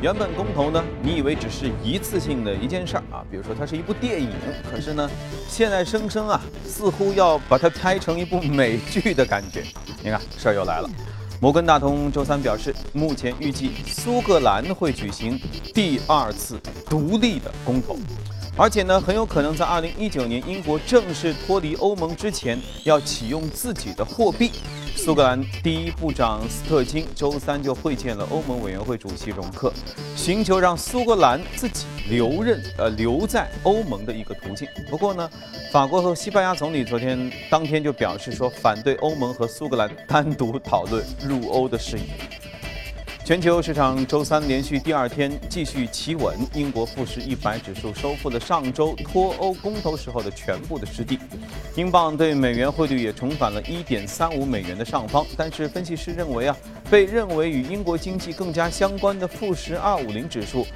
原本公投呢，你以为只是一次性的一件事儿啊，比如说它是一部电影，可是呢，现在生生啊，似乎要把它拍成一部美剧的感觉。你看，事儿又来了。摩根大通周三表示，目前预计苏格兰会举行第二次独立的公投，而且呢，很有可能在2019年英国正式脱离欧盟之前，要启用自己的货币。苏格兰第一部长斯特金周三就会见了欧盟委员会主席容克，寻求让苏格兰自己留任呃留在欧盟的一个途径。不过呢，法国和西班牙总理昨天当天就表示说，反对欧盟和苏格兰单独讨论入欧的事宜。全球市场周三连续第二天继续企稳，英国富时一百指数收复了上周脱欧公投时候的全部的失地，英镑对美元汇率也重返了一点三五美元的上方。但是分析师认为啊，被认为与英国经济更加相关的富时二五零指数，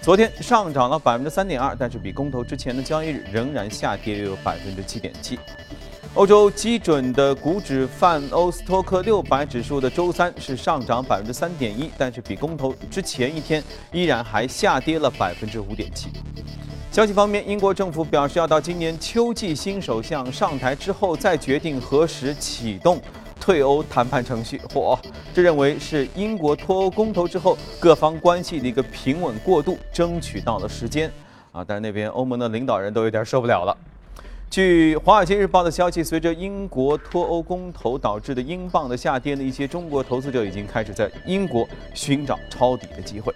昨天上涨了百分之三点二，但是比公投之前的交易日仍然下跌约有百分之七点七。欧洲基准的股指泛欧斯托克六百指数的周三是上涨百分之三点一，但是比公投之前一天依然还下跌了百分之五点七。消息方面，英国政府表示要到今年秋季新首相上台之后再决定何时启动退欧谈判程序。嚯，这认为是英国脱欧公投之后各方关系的一个平稳过渡争取到了时间啊！但是那边欧盟的领导人都有点受不了了。据《华尔街日报》的消息，随着英国脱欧公投导致的英镑的下跌呢，一些中国投资者已经开始在英国寻找抄底的机会。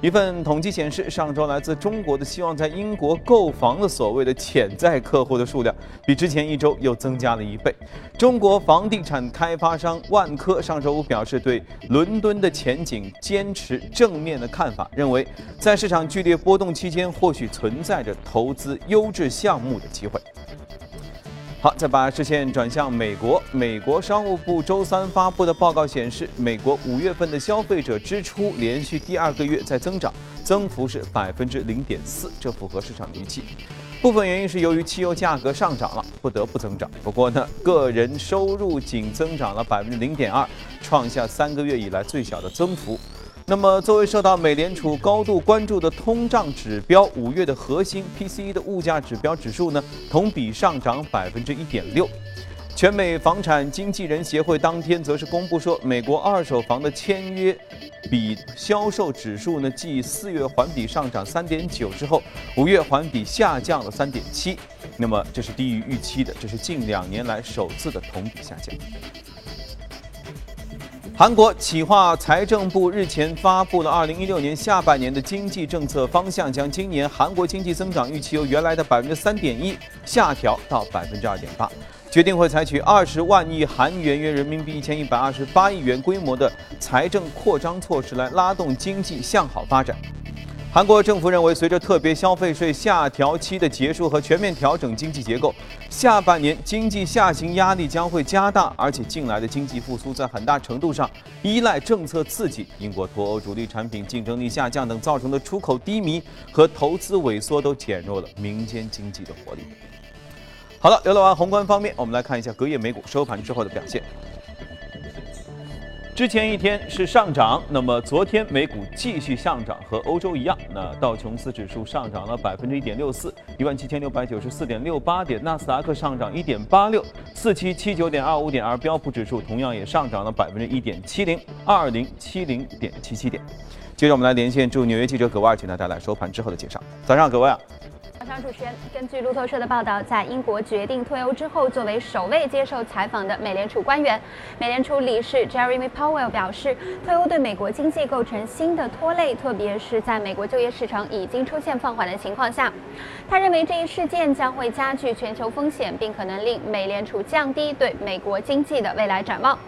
一份统计显示，上周来自中国的希望在英国购房的所谓的潜在客户的数量，比之前一周又增加了一倍。中国房地产开发商万科上周五表示，对伦敦的前景坚持正面的看法，认为在市场剧烈波动期间，或许存在着投资优质项目的机会。好，再把视线转向美国。美国商务部周三发布的报告显示，美国五月份的消费者支出连续第二个月在增长，增幅是百分之零点四，这符合市场预期。部分原因是由于汽油价格上涨了，不得不增长。不过呢，个人收入仅增长了百分之零点二，创下三个月以来最小的增幅。那么，作为受到美联储高度关注的通胀指标，五月的核心 PCE 的物价指标指数呢，同比上涨百分之一点六。全美房产经纪人协会当天则是公布说，美国二手房的签约比销售指数呢，继四月环比上涨三点九之后，五月环比下降了三点七。那么，这是低于预期的，这是近两年来首次的同比下降。韩国企划财政部日前发布了2016年下半年的经济政策方向，将今年韩国经济增长预期由原来的百分之三点一下调到百分之二点八，决定会采取二十万亿韩元约人民币一千一百二十八亿元规模的财政扩张措施来拉动经济向好发展。韩国政府认为，随着特别消费税下调期的结束和全面调整经济结构，下半年经济下行压力将会加大，而且近来的经济复苏在很大程度上依赖政策刺激。英国脱欧、主力产品竞争力下降等造成的出口低迷和投资萎缩，都减弱了民间经济的活力。好了，聊完宏观方面，我们来看一下隔夜美股收盘之后的表现。之前一天是上涨，那么昨天美股继续上涨，和欧洲一样。那道琼斯指数上涨了百分之一点六四，一万七千六百九十四点六八点；纳斯达克上涨一点八六，四七七九点二五点；而标普指数同样也上涨了百分之一点七零，二零七零点七七点。接着我们来连线驻纽约记者葛万，请他带来收盘之后的介绍。早上，各位啊。早上，主持人，根据路透社的报道，在英国决定退欧之后，作为首位接受采访的美联储官员，美联储理事 Jeremy Powell 表示，退欧对美国经济构成新的拖累，特别是在美国就业市场已经出现放缓的情况下。他认为这一事件将会加剧全球风险，并可能令美联储降低对美国经济的未来展望。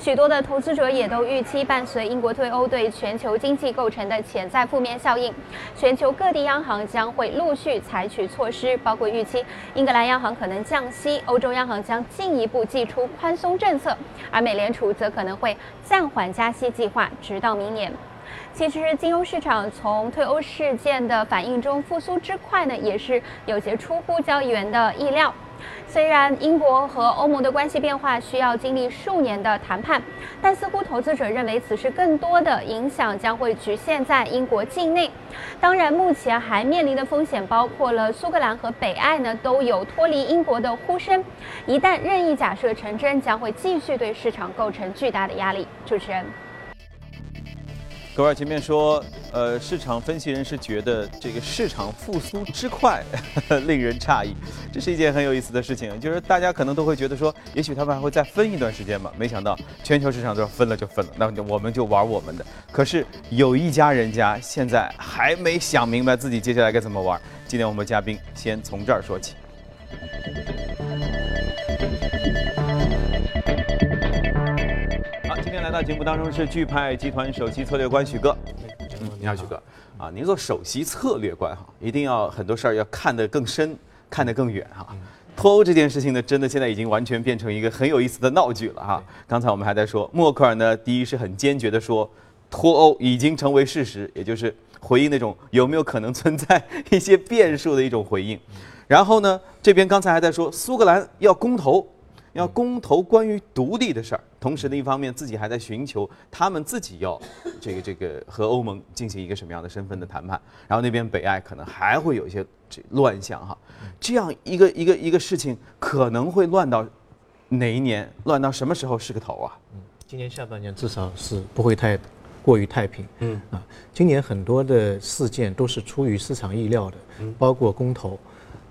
许多的投资者也都预期，伴随英国退欧对全球经济构成的潜在负面效应，全球各地央行将会陆续采取措施，包括预期英格兰央行可能降息，欧洲央行将进一步祭出宽松政策，而美联储则可能会暂缓加息计划，直到明年。其实，金融市场从退欧事件的反应中复苏之快呢，也是有些出乎交易员的意料。虽然英国和欧盟的关系变化需要经历数年的谈判，但似乎投资者认为此事更多的影响将会局限在英国境内。当然，目前还面临的风险包括了苏格兰和北爱呢都有脱离英国的呼声。一旦任意假设成真，将会继续对市场构成巨大的压力。主持人。各位前面说，呃，市场分析人士觉得这个市场复苏之快 令人诧异，这是一件很有意思的事情。就是大家可能都会觉得说，也许他们还会再分一段时间吧。没想到全球市场都要分了就分了，那我们就玩我们的。可是有一家人家现在还没想明白自己接下来该怎么玩。今天我们嘉宾先从这儿说起。到节目当中是巨派集团首席策略官许哥，嗯，你好许哥，啊，您做首席策略官哈，一定要很多事儿要看得更深，看得更远哈。脱欧这件事情呢，真的现在已经完全变成一个很有意思的闹剧了哈。刚才我们还在说，默克尔呢，第一是很坚决的说，脱欧已经成为事实，也就是回应那种有没有可能存在一些变数的一种回应。然后呢，这边刚才还在说苏格兰要公投。要公投关于独立的事儿，同时呢，一方面自己还在寻求他们自己要这个这个和欧盟进行一个什么样的身份的谈判，然后那边北爱可能还会有一些这乱象哈，这样一个一个一个事情可能会乱到哪一年，乱到什么时候是个头啊？嗯，今年下半年至少是不会太过于太平，嗯。啊，今年很多的事件都是出于市场意料的，包括公投，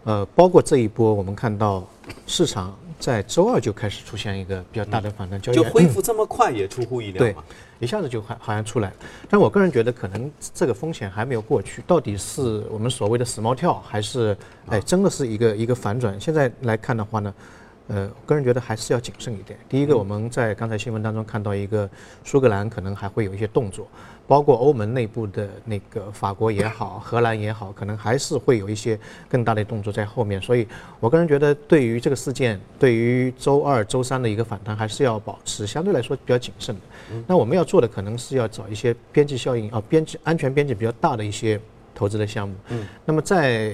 呃，包括这一波我们看到市场。在周二就开始出现一个比较大的反弹，就恢复这么快也出乎意料对，一下子就好好像出来了。但我个人觉得，可能这个风险还没有过去。到底是我们所谓的死猫跳，还是哎真的是一个一个反转？现在来看的话呢？呃，个人觉得还是要谨慎一点。第一个，我们在刚才新闻当中看到一个苏格兰可能还会有一些动作，包括欧盟内部的那个法国也好，荷兰也好，可能还是会有一些更大的动作在后面。所以我个人觉得，对于这个事件，对于周二、周三的一个反弹，还是要保持相对来说比较谨慎的。那我们要做的可能是要找一些边际效应啊，边际安全边际比较大的一些投资的项目。嗯。那么在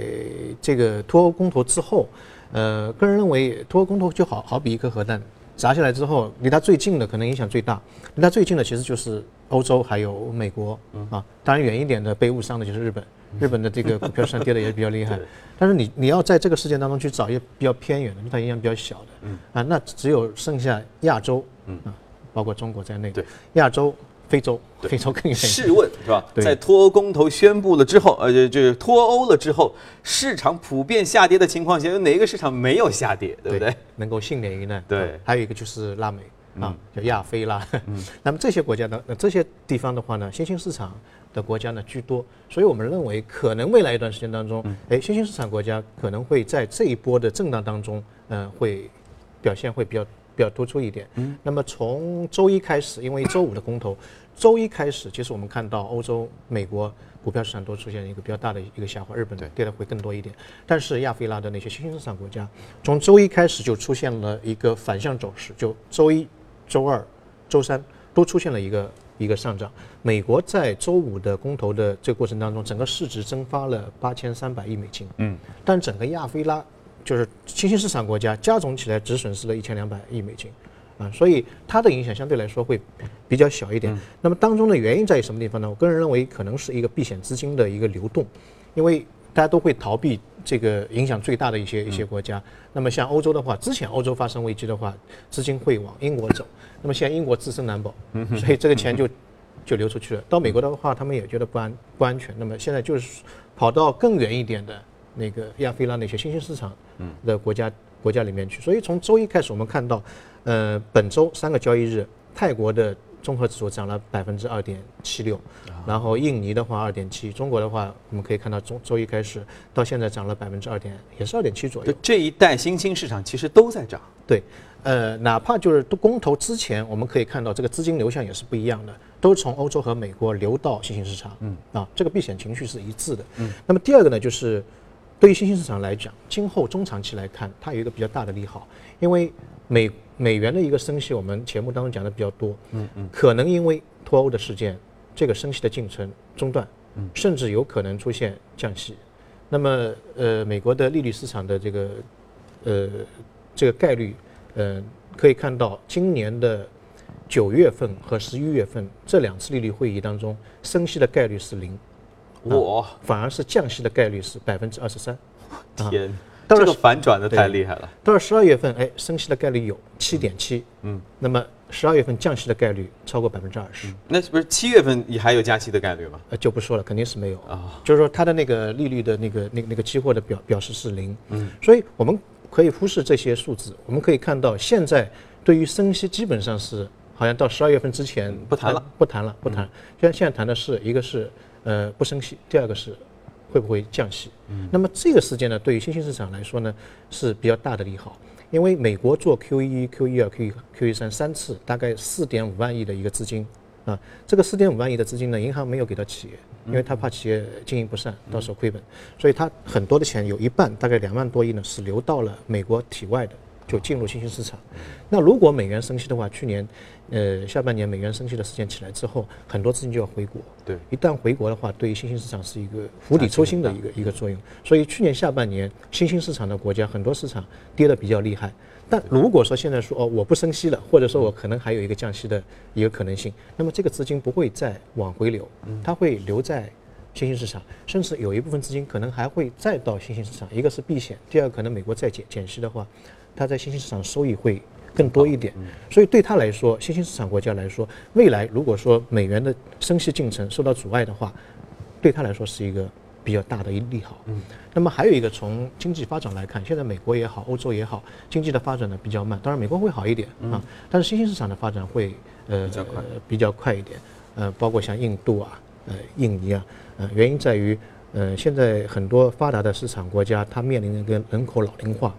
这个脱欧公投之后。呃，个人认为脱欧公投就好好比一颗核弹砸下来之后，离它最近的可能影响最大，离它最近的其实就是欧洲还有美国啊，当然远一点的被误伤的就是日本，日本的这个股票上跌的也比较厉害。但是你你要在这个事件当中去找一些比较偏远的，它影响比较小的，啊，那只有剩下亚洲，啊，包括中国在内，亚洲。非洲，非洲更试问是吧？在脱欧公投宣布了之后，呃，就脱欧了之后，市场普遍下跌的情况下，有哪一个市场没有下跌？对不对？能够幸免于难。对，还有一个就是拉美啊，叫亚非拉。嗯，那么这些国家呢，这些地方的话呢，新兴市场的国家呢居多，所以我们认为可能未来一段时间当中，哎，新兴市场国家可能会在这一波的震荡当中，嗯，会表现会比较。比较突出一点。嗯，那么从周一开始，因为周五的公投，周一开始，其实我们看到欧洲、美国股票市场都出现一个比较大的一个下滑，日本跌的会更多一点。但是亚非拉的那些新兴市场国家，从周一开始就出现了一个反向走势，就周一、周二、周三都出现了一个一个上涨。美国在周五的公投的这个过程当中，整个市值蒸发了八千三百亿美金。嗯，但整个亚非拉。就是新兴市场国家加总起来只损失了一千两百亿美金，啊，所以它的影响相对来说会比较小一点。那么当中的原因在于什么地方呢？我个人认为可能是一个避险资金的一个流动，因为大家都会逃避这个影响最大的一些一些国家。那么像欧洲的话，之前欧洲发生危机的话，资金会往英国走。那么现在英国自身难保，所以这个钱就就流出去了。到美国的话，他们也觉得不安不安全。那么现在就是跑到更远一点的。那个亚非拉那些新兴市场的国家国家里面去，所以从周一开始，我们看到，呃，本周三个交易日，泰国的综合指数涨了百分之二点七六，然后印尼的话二点七，中国的话，我们可以看到周周一开始到现在涨了百分之二点，也是二点七左右。这一代新兴市场其实都在涨。对，呃，哪怕就是公投之前，我们可以看到这个资金流向也是不一样的，都从欧洲和美国流到新兴市场。嗯，啊，这个避险情绪是一致的。嗯，那么第二个呢，就是。对于新兴市场来讲，今后中长期来看，它有一个比较大的利好，因为美美元的一个升息，我们节目当中讲的比较多，嗯嗯，可能因为脱欧的事件，这个升息的进程中断，嗯，甚至有可能出现降息。那么，呃，美国的利率市场的这个呃，这个概率，呃，可以看到今年的九月份和十一月份这两次利率会议当中，升息的概率是零，哇，反而是降息的概率是百分之二十三。天，到了这个反转的太厉害了。到了十二月份，哎，升息的概率有七点七，嗯，那么十二月份降息的概率超过百分之二十，那是不是七月份也还有加息的概率吗？呃，就不说了，肯定是没有啊。就是说它的那个利率的那个那个那个期货的表表示是零，嗯，所以我们可以忽视这些数字，我们可以看到现在对于升息基本上是好像到十二月份之前不谈了，不谈了，不谈。现在现在谈的是一个是呃不升息，第二个是会不会降息。那么这个事件呢，对于新兴市场来说呢是比较大的利好，因为美国做 Q 一、Q 一二、Q 一、Q 一三三次，大概四点五万亿的一个资金啊，这个四点五万亿的资金呢，银行没有给到企业，因为他怕企业经营不善，到时候亏本，所以他很多的钱有一半，大概两万多亿呢，是流到了美国体外的，就进入新兴市场。那如果美元升息的话，去年，呃，下半年美元升息的事件起来之后，很多资金就要回国。对，一旦回国的话，对于新兴市场是一个釜底抽薪的一个一个作用。所以去年下半年新兴市场的国家很多市场跌得比较厉害。但如果说现在说哦我不升息了，或者说我可能还有一个降息的一个可能性，那么这个资金不会再往回流，它会留在新兴市场，甚至有一部分资金可能还会再到新兴市场。一个是避险，第二个可能美国再减减息的话，它在新兴市场收益会更多一点。所以对他来说，新兴市场国家来说，未来如果说美元的升息进程受到阻碍的话，对他来说是一个比较大的一利好。那么还有一个从经济发展来看，现在美国也好，欧洲也好，经济的发展呢比较慢。当然美国会好一点啊，但是新兴市场的发展会呃比较快呃比较快一点。呃，包括像印度啊、呃印尼啊，呃原因在于呃现在很多发达的市场国家，它面临的一个人口老龄化。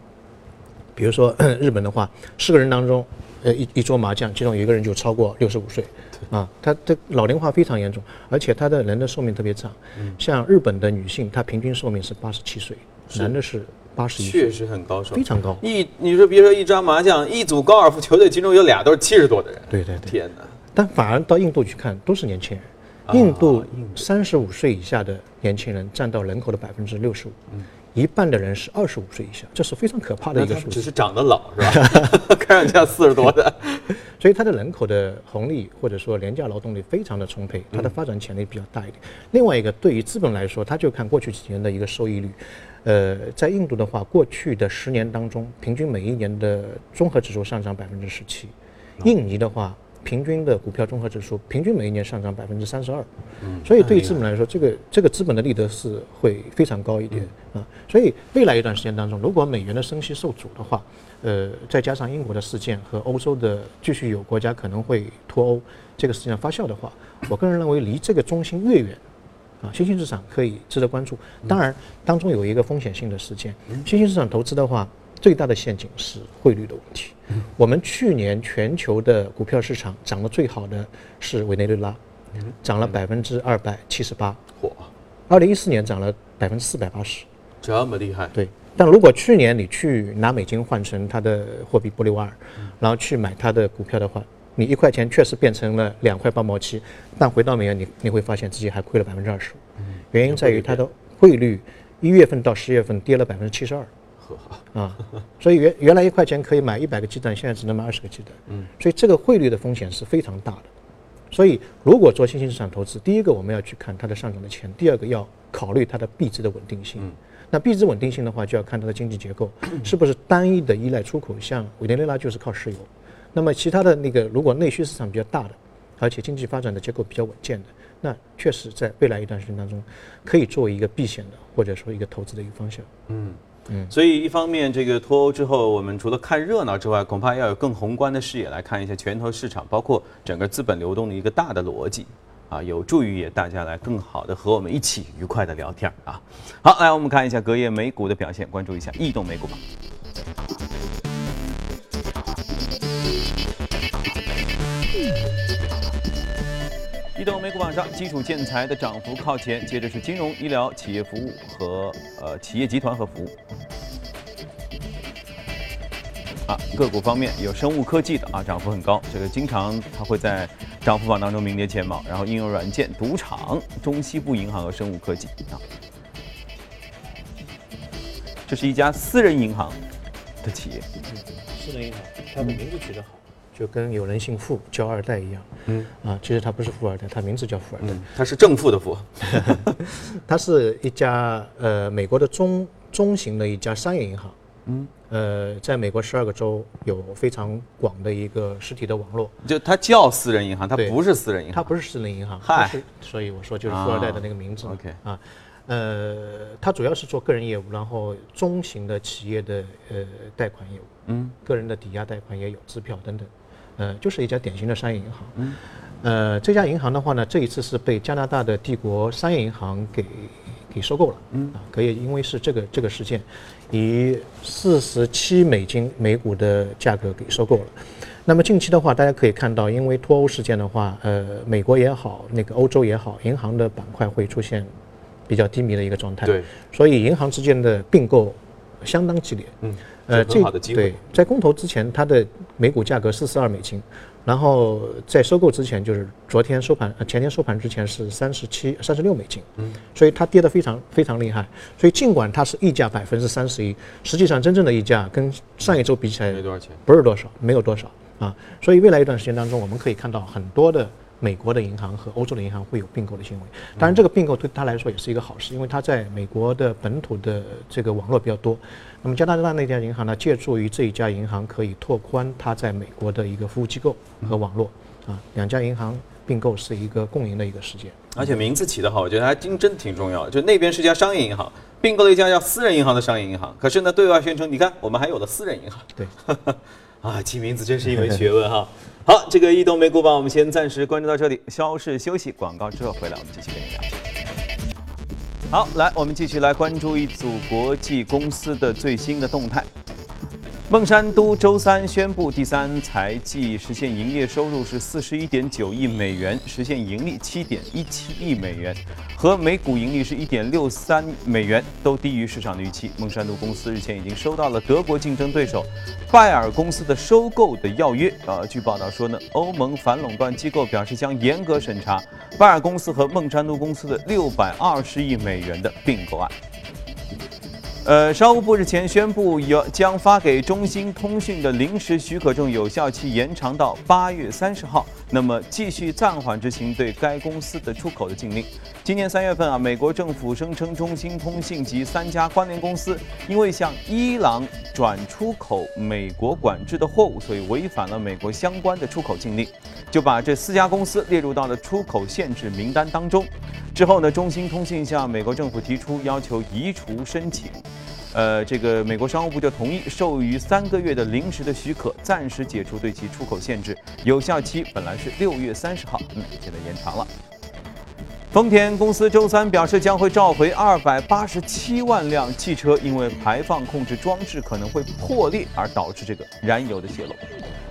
比如说 日本的话，四个人当中，呃一一桌麻将，其中有一个人就超过六十五岁，啊，他的老龄化非常严重，而且他的人的寿命特别长。像日本的女性，她平均寿命是八十七岁，男的是八十一岁，确实很高寿，非常高。一你说比如说一张麻将，一组高尔夫球队，其中有俩都是七十多的人。对对对。天哪！但反而到印度去看，都是年轻人。印度三十五岁以下的年轻人占到人口的百分之六十五，一半的人是二十五岁以下，这是非常可怕的一个数字。只是长得老是吧？看上去像四十多的。所以它的人口的红利或者说廉价劳动力非常的充沛，它的发展潜力比较大一点。另外一个，对于资本来说，它就看过去几年的一个收益率。呃，在印度的话，过去的十年当中，平均每一年的综合指数上涨百分之十七。印尼的话，平均的股票综合指数平均每一年上涨百分之三十二。所以对于资本来说，这个这个资本的利得是会非常高一点啊。所以未来一段时间当中，如果美元的升息受阻的话，呃，再加上英国的事件和欧洲的继续有国家可能会脱欧这个事情发酵的话，我个人认为离这个中心越远，啊，新兴市场可以值得关注。当然，当中有一个风险性的事件，新兴市场投资的话，最大的陷阱是汇率的问题。我们去年全球的股票市场涨得最好的是委内瑞拉，涨了百分之二百七十八，嚯，二零一四年涨了百分之四百八十。这么厉害！对，但如果去年你去拿美金换成它的货币玻利瓦尔，然后去买它的股票的话，你一块钱确实变成了两块八毛七，但回到美元你你会发现自己还亏了百分之二十五。原因在于它的汇率一月份到十月份跌了百分之七十二。啊，所以原原来一块钱可以买一百个鸡蛋，现在只能买二十个鸡蛋。嗯，所以这个汇率的风险是非常大的。所以如果做新兴市场投资，第一个我们要去看它的上涨的钱，第二个要考虑它的币值的稳定性。嗯那币值稳定性的话，就要看它的经济结构 是不是单一的依赖出口，像委内瑞拉就是靠石油。那么其他的那个如果内需市场比较大的，而且经济发展的结构比较稳健的，那确实在未来一段时间当中，可以作为一个避险的或者说一个投资的一个方向。所以一方面，这个脱欧之后，我们除了看热闹之外，恐怕要有更宏观的视野来看一下全球市场，包括整个资本流动的一个大的逻辑，啊，有助于也大家来更好的和我们一起愉快的聊天啊。好，来我们看一下隔夜美股的表现，关注一下异动美股吧。移动美股榜上，基础建材的涨幅靠前，接着是金融、医疗、企业服务和呃企业集团和服务。啊，个股方面有生物科技的啊，涨幅很高，这个经常它会在涨幅榜当中名列前茅。然后应用软件、赌场、中西部银行和生物科技啊，这是一家私人银行，的企业。私人银行，它的名字取得好，就跟有人姓富叫二代一样。嗯啊，其实他不是富二代，他名字叫富二代。他是正负的富，他是一家呃美国的中中型的一家商业银行。嗯。呃，在美国十二个州有非常广的一个实体的网络。就他叫私人银行，他不是私人银行。他不是私人银行。嗨所以我说就是富二代的那个名字。OK 啊，呃，他主要是做个人业务，然后中型的企业的呃贷款业务，嗯，个人的抵押贷款也有，支票等等，呃，就是一家典型的商业银行。嗯，呃，这家银行的话呢，这一次是被加拿大的帝国商业银行给给收购了。嗯，啊，可以因为是这个这个事件，以四十七美金每股的价格给收购了。那么近期的话，大家可以看到，因为脱欧事件的话，呃，美国也好，那个欧洲也好，银行的板块会出现比较低迷的一个状态。对，所以银行之间的并购相当激烈。嗯，呃，这好的机会对，在公投之前，它的每股价格四十二美金，然后在收购之前，就是昨天收盘、呃前天收盘之前是三十七、三十六美金。嗯，所以它跌得非常非常厉害。所以尽管它是溢价百分之三十一，实际上真正的溢价跟上一周比起来没多少钱。不是多少，没有多少啊。所以未来一段时间当中，我们可以看到很多的美国的银行和欧洲的银行会有并购的行为。当然，这个并购对他来说也是一个好事，因为它在美国的本土的这个网络比较多。那么加拿大那家银行呢，借助于这一家银行可以拓宽它在美国的一个服务机构和网络啊。两家银行并购是一个共赢的一个事件。而且名字起得好，我觉得还真真挺重要的。就那边是家商业银行，并购了一家叫私人银行的商业银行，可是呢，对外宣称，你看我们还有了私人银行。对，啊，起名字真是一门学问哈。好，这个移动美股榜我们先暂时关注到这里，稍事休息，广告之后回来我们继续跟你聊。好，来，我们继续来关注一组国际公司的最新的动态。孟山都周三宣布，第三财季实现营业收入是四十一点九亿美元，实现盈利七点一七亿美元，和每股盈利是一点六三美元，都低于市场的预期。孟山都公司日前已经收到了德国竞争对手拜耳公司的收购的要约。呃，据报道说呢，欧盟反垄断机构表示将严格审查拜耳公司和孟山都公司的六百二十亿美元的并购案。呃，商务部日前宣布，有将发给中兴通讯的临时许可证有效期延长到八月三十号，那么继续暂缓执行对该公司的出口的禁令。今年三月份啊，美国政府声称中兴通讯及三家关联公司因为向伊朗转出口美国管制的货物，所以违反了美国相关的出口禁令，就把这四家公司列入到了出口限制名单当中。之后呢，中兴通讯向美国政府提出要求移除申请。呃，这个美国商务部就同意授予三个月的临时的许可，暂时解除对其出口限制，有效期本来是六月三十号，嗯，现在延长了。丰田公司周三表示，将会召回二百八十七万辆汽车，因为排放控制装置可能会破裂而导致这个燃油的泄漏。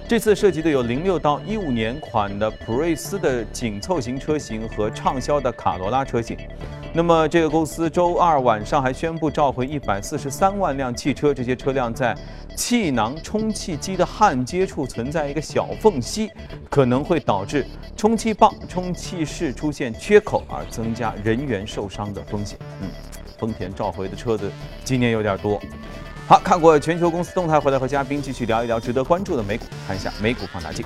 这次涉及的有零六到一五年款的普锐斯的紧凑型车型和畅销的卡罗拉车型。那么，这个公司周二晚上还宣布召回一百四十三万辆汽车，这些车辆在气囊充气机的焊接处存在一个小缝隙，可能会导致充气棒、充气室出现缺口，而增加人员受伤的风险。嗯，丰田召回的车子今年有点多。好，看过全球公司动态，回来和嘉宾继续聊一聊值得关注的美股，看一下美股放大镜。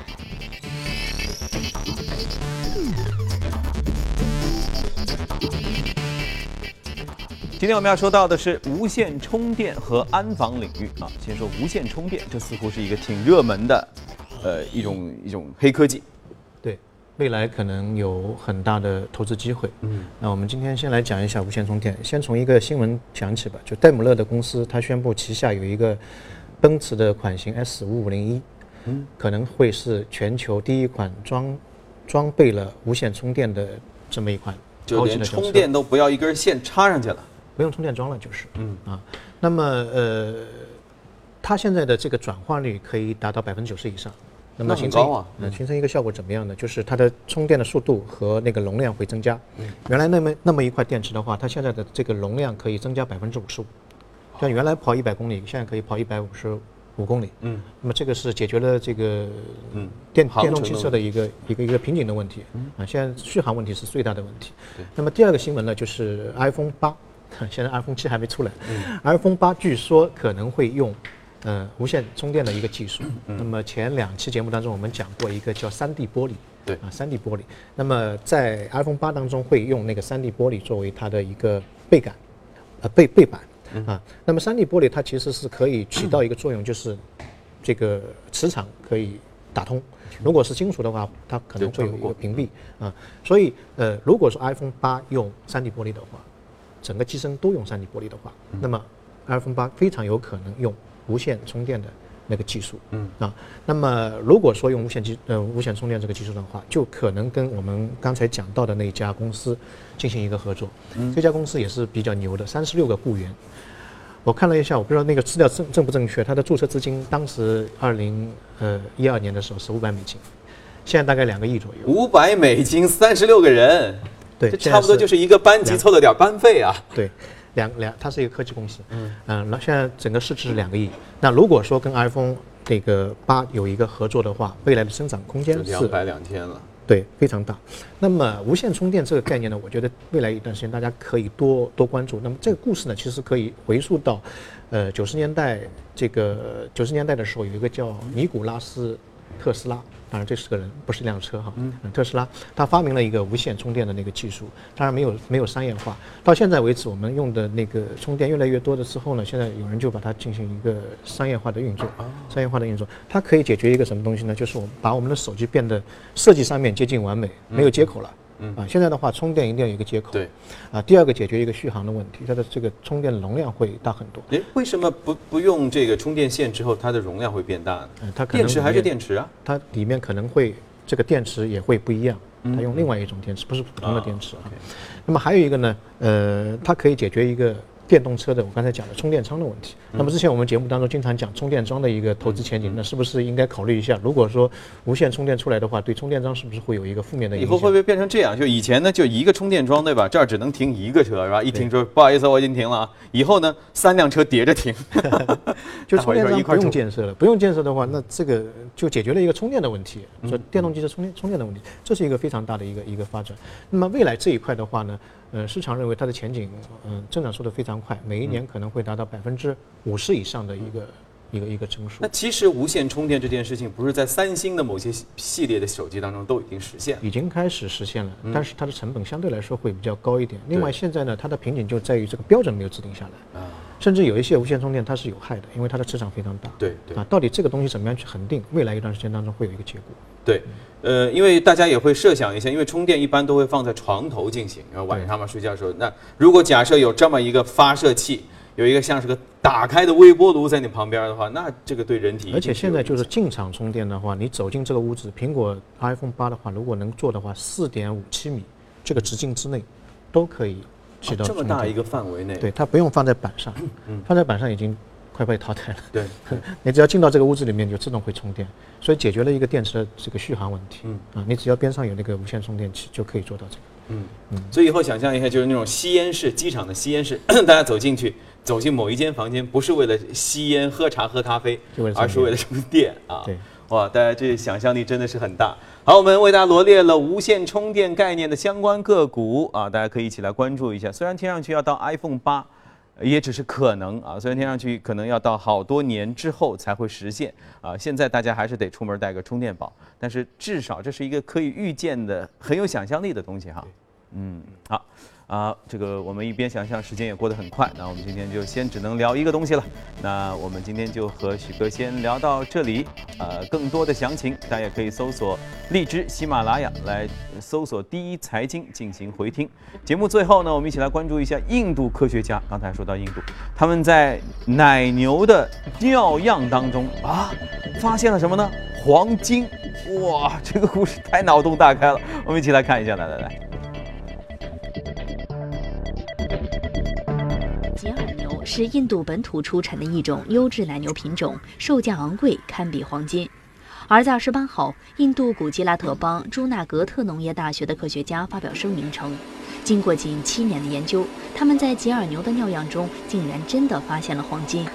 今天我们要说到的是无线充电和安防领域啊。先说无线充电，这似乎是一个挺热门的，呃，一种一种黑科技。对，未来可能有很大的投资机会。嗯，那我们今天先来讲一下无线充电。先从一个新闻讲起吧，就戴姆勒的公司，它宣布旗下有一个奔驰的款型 S 五五零一，嗯，可能会是全球第一款装装备了无线充电的这么一款就连充电都不要一根线插上去了。不用充电桩了，就是，嗯啊，那么呃，它现在的这个转化率可以达到百分之九十以上，那么形成形成一个效果怎么样呢？就是它的充电的速度和那个容量会增加。原来那么那么一块电池的话，它现在的这个容量可以增加百分之五十五，像原来跑一百公里，现在可以跑一百五十五公里。嗯，那么这个是解决了这个嗯电航电动汽车的一个一个一个瓶颈的问题。啊，现在续航问题是最大的问题。那么第二个新闻呢，就是 iPhone 八，现在 iPhone 七还没出来。iPhone 八据说可能会用呃无线充电的一个技术。那么前两期节目当中我们讲过一个叫三 D 玻璃，对啊三 D 玻璃。那么在 iPhone 八当中会用那个三 D 玻璃作为它的一个背感，呃背背板啊。那么三 D 玻璃它其实是可以起到一个作用，就是这个磁场可以打通。如果是金属的话，它可能会有一个屏蔽啊。所以呃，如果说 iPhone 八用三 D 玻璃的话，整个机身都用三 D 玻璃的话，那么 iPhone 八非常有可能用无线充电的那个技术，嗯啊，那么如果说用无线机呃无线充电这个技术的话，就可能跟我们刚才讲到的那家公司进行一个合作。这家公司也是比较牛的，三十六个雇员。我看了一下，我不知道那个资料正正不正确。它的注册资金当时二零呃一二年的时候是五百美金，现在大概两个亿左右。五百美金，三十六个人，对，这差不多就是一个班级凑了点班费啊。对，两两，它是一个科技公司。嗯嗯，那现在整个市值是两个亿。那如果说跟 iPhone 这个八有一个合作的话，未来的增长空间是两百两千了。对，非常大。那么无线充电这个概念呢，我觉得未来一段时间大家可以多多关注。那么这个故事呢，其实可以回溯到，呃，九十年代这个九十年代的时候，有一个叫尼古拉斯特斯拉。当然，这是个人，不是一辆车哈。嗯，特斯拉他发明了一个无线充电的那个技术，当然没有没有商业化。到现在为止，我们用的那个充电越来越多的之后呢，现在有人就把它进行一个商业化的运作。商业化的运作，它可以解决一个什么东西呢？就是我们把我们的手机变得设计上面接近完美，没有接口了。嗯啊，现在的话，充电一定要有一个接口。对，啊，第二个解决一个续航的问题，它的这个充电容量会大很多。诶，为什么不不用这个充电线之后，它的容量会变大呢？嗯，它可能电池还是电池啊？它里面可能会这个电池也会不一样，它用另外一种电池，不是普通的电池啊。那么还有一个呢，呃，它可以解决一个。电动车的，我刚才讲的充电仓的问题。那么之前我们节目当中经常讲充电桩的一个投资前景，那是不是应该考虑一下？如果说无线充电出来的话，对充电桩是不是会有一个负面的影响？以后会不会变成这样？就以前呢，就一个充电桩，对吧？这儿只能停一个车，是吧？一停车，不好意思，我已经停了啊。以后呢，三辆车叠着停，就 充电桩不用建设了。不用建设的话，那这个就解决了一个充电的问题，说电动机的充电充电的问题，这是一个非常大的一个一个发展。那么未来这一块的话呢？呃，市场认为它的前景，嗯，增长速度非常快，每一年可能会达到百分之五十以上的一个一个一个增速。那其实无线充电这件事情，不是在三星的某些系列的手机当中都已经实现了？已经开始实现了，但是它的成本相对来说会比较高一点。另外，现在呢，它的瓶颈就在于这个标准没有制定下来。啊。甚至有一些无线充电它是有害的，因为它的磁场非常大。对对。啊，到底这个东西怎么样去恒定？未来一段时间当中会有一个结果。对。呃，因为大家也会设想一下，因为充电一般都会放在床头进行，然后晚上嘛睡觉的时候，那如果假设有这么一个发射器，有一个像是个打开的微波炉在你旁边的话，那这个对人体而且现在就是进场充电的话，你走进这个屋子，苹果 iPhone 八的话，如果能做的话，四点五七米这个直径之内都可以这么大一个范围内，对，它不用放在板上，放在板上已经。快被淘汰了。对，你只要进到这个屋子里面，就自动会充电，所以解决了一个电池的这个续航问题。嗯啊，你只要边上有那个无线充电器，就可以做到这个。嗯嗯。所以以后想象一下，就是那种吸烟室，机场的吸烟室，大家走进去，走进某一间房间，不是为了吸烟、喝茶、喝咖啡，而是为了充电啊。对。哇，大家这想象力真的是很大。好，我们为大家罗列了无线充电概念的相关个股啊，大家可以一起来关注一下。虽然听上去要到 iPhone 八。也只是可能啊，虽然听上去可能要到好多年之后才会实现啊，现在大家还是得出门带个充电宝，但是至少这是一个可以预见的、很有想象力的东西哈。嗯，好。啊，这个我们一边想象，时间也过得很快。那我们今天就先只能聊一个东西了。那我们今天就和许哥先聊到这里。呃，更多的详情，大家也可以搜索荔枝、喜马拉雅来搜索“第一财经”进行回听。节目最后呢，我们一起来关注一下印度科学家。刚才说到印度，他们在奶牛的尿样当中啊，发现了什么呢？黄金！哇，这个故事太脑洞大开了。我们一起来看一下，来来来。是印度本土出产的一种优质奶牛品种，售价昂贵，堪比黄金。而在二十八号，印度古吉拉特邦朱纳格特农业大学的科学家发表声明称，经过近七年的研究，他们在吉尔牛的尿样中竟然真的发现了黄金。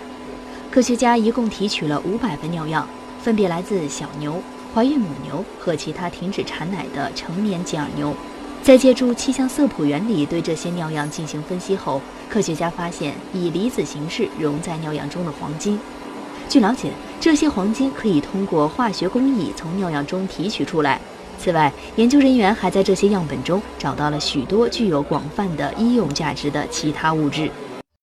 科学家一共提取了五百份尿样，分别来自小牛、怀孕母牛和其他停止产奶的成年吉尔牛。在借助气象色谱原理对这些尿样进行分析后，科学家发现以离子形式溶在尿样中的黄金。据了解，这些黄金可以通过化学工艺从尿样中提取出来。此外，研究人员还在这些样本中找到了许多具有广泛的医用价值的其他物质。